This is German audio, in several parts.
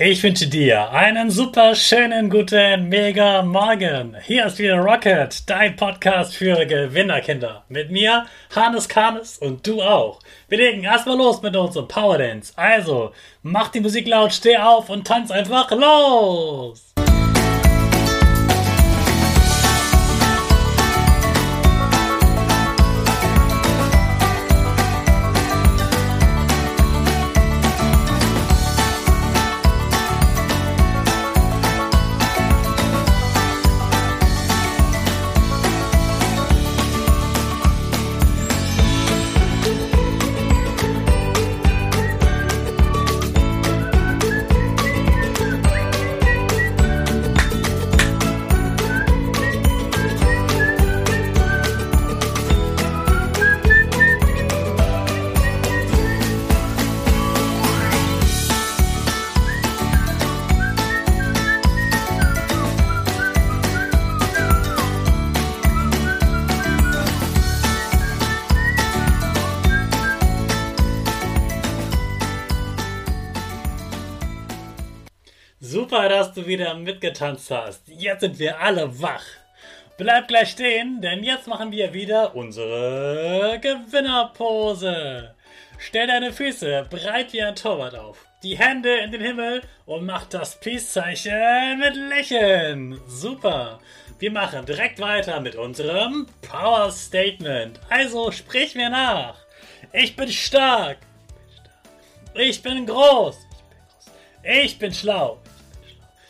Ich wünsche dir einen super schönen guten Mega Morgen. Hier ist wieder Rocket, dein Podcast für Gewinnerkinder. Mit mir, Hannes Kanes und du auch. Wir legen erstmal los mit unserem Power Dance. Also, mach die Musik laut, steh auf und tanz einfach los. Super, dass du wieder mitgetanzt hast. Jetzt sind wir alle wach. Bleib gleich stehen, denn jetzt machen wir wieder unsere Gewinnerpose. Stell deine Füße breit wie ein Torwart auf, die Hände in den Himmel und mach das Peace-Zeichen mit Lächeln. Super. Wir machen direkt weiter mit unserem Power Statement. Also sprich mir nach. Ich bin stark. Ich bin groß. Ich bin schlau.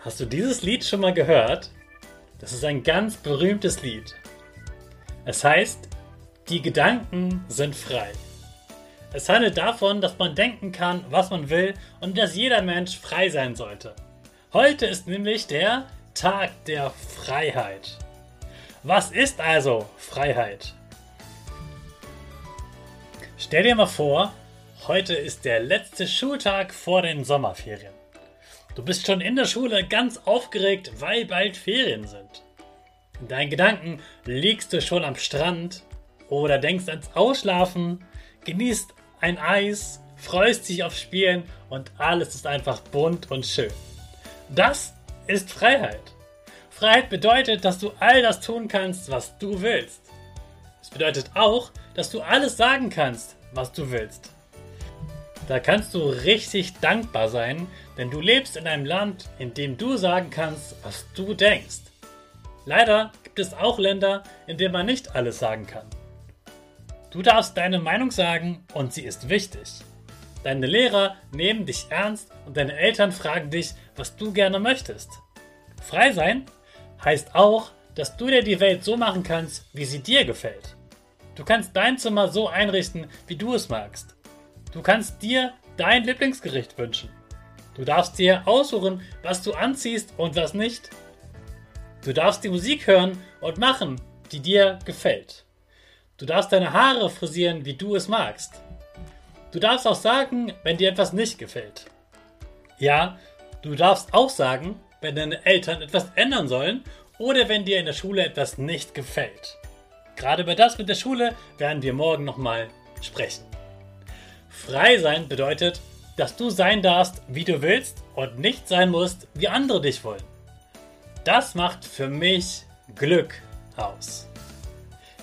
Hast du dieses Lied schon mal gehört? Das ist ein ganz berühmtes Lied. Es heißt, die Gedanken sind frei. Es handelt davon, dass man denken kann, was man will und dass jeder Mensch frei sein sollte. Heute ist nämlich der Tag der Freiheit. Was ist also Freiheit? Stell dir mal vor, heute ist der letzte Schultag vor den Sommerferien. Du bist schon in der Schule ganz aufgeregt, weil bald Ferien sind. In deinen Gedanken liegst du schon am Strand oder denkst ans Ausschlafen, genießt ein Eis, freust dich auf Spielen und alles ist einfach bunt und schön. Das ist Freiheit. Freiheit bedeutet, dass du all das tun kannst, was du willst. Es bedeutet auch, dass du alles sagen kannst, was du willst. Da kannst du richtig dankbar sein, denn du lebst in einem Land, in dem du sagen kannst, was du denkst. Leider gibt es auch Länder, in denen man nicht alles sagen kann. Du darfst deine Meinung sagen und sie ist wichtig. Deine Lehrer nehmen dich ernst und deine Eltern fragen dich, was du gerne möchtest. Frei sein heißt auch, dass du dir die Welt so machen kannst, wie sie dir gefällt. Du kannst dein Zimmer so einrichten, wie du es magst. Du kannst dir dein Lieblingsgericht wünschen. Du darfst dir aussuchen, was du anziehst und was nicht. Du darfst die Musik hören und machen, die dir gefällt. Du darfst deine Haare frisieren, wie du es magst. Du darfst auch sagen, wenn dir etwas nicht gefällt. Ja, du darfst auch sagen, wenn deine Eltern etwas ändern sollen oder wenn dir in der Schule etwas nicht gefällt. Gerade über das mit der Schule werden wir morgen nochmal sprechen. Frei sein bedeutet, dass du sein darfst, wie du willst und nicht sein musst, wie andere dich wollen. Das macht für mich Glück aus.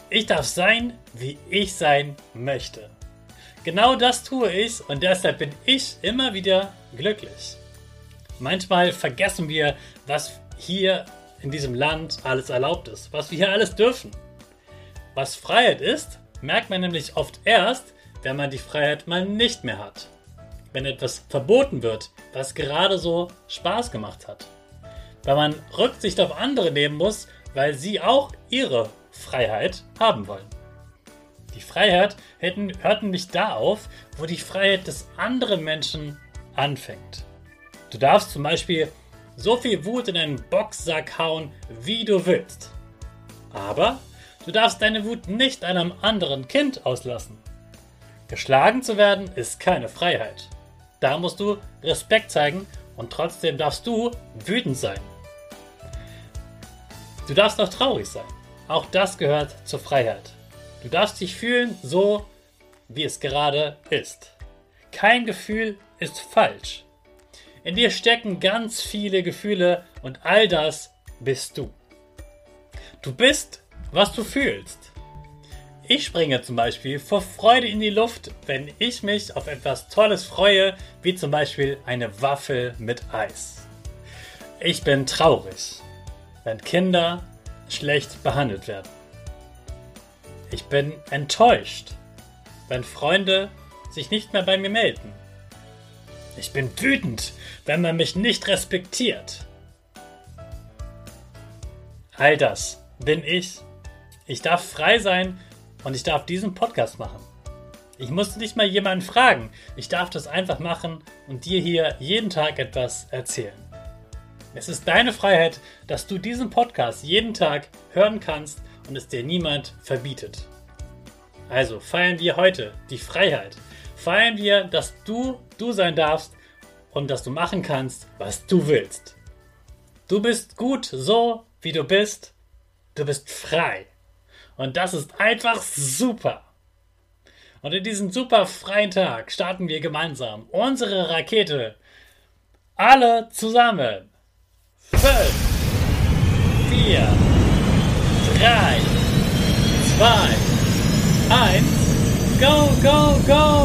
Ich darf sein, wie ich sein möchte. Genau das tue ich und deshalb bin ich immer wieder glücklich. Manchmal vergessen wir, was hier in diesem Land alles erlaubt ist, was wir hier alles dürfen. Was Freiheit ist, merkt man nämlich oft erst, wenn man die Freiheit mal nicht mehr hat. Wenn etwas verboten wird, was gerade so Spaß gemacht hat. Weil man Rücksicht auf andere nehmen muss, weil sie auch ihre Freiheit haben wollen. Die Freiheit hört nämlich da auf, wo die Freiheit des anderen Menschen anfängt. Du darfst zum Beispiel so viel Wut in einen Boxsack hauen, wie du willst. Aber du darfst deine Wut nicht einem anderen Kind auslassen. Geschlagen zu werden ist keine Freiheit. Da musst du Respekt zeigen und trotzdem darfst du wütend sein. Du darfst auch traurig sein. Auch das gehört zur Freiheit. Du darfst dich fühlen so, wie es gerade ist. Kein Gefühl ist falsch. In dir stecken ganz viele Gefühle und all das bist du. Du bist, was du fühlst. Ich springe zum Beispiel vor Freude in die Luft, wenn ich mich auf etwas Tolles freue, wie zum Beispiel eine Waffel mit Eis. Ich bin traurig, wenn Kinder schlecht behandelt werden. Ich bin enttäuscht, wenn Freunde sich nicht mehr bei mir melden. Ich bin wütend, wenn man mich nicht respektiert. All das bin ich. Ich darf frei sein und ich darf diesen Podcast machen. Ich muss nicht mal jemanden fragen. Ich darf das einfach machen und dir hier jeden Tag etwas erzählen. Es ist deine Freiheit, dass du diesen Podcast jeden Tag hören kannst und es dir niemand verbietet. Also feiern wir heute die Freiheit. Feiern wir, dass du du sein darfst und dass du machen kannst, was du willst. Du bist gut so, wie du bist. Du bist frei. Und das ist einfach super. Und in diesem super freien Tag starten wir gemeinsam unsere Rakete. Alle zusammen. 5, 4, 3, 2, 1, go, go, go!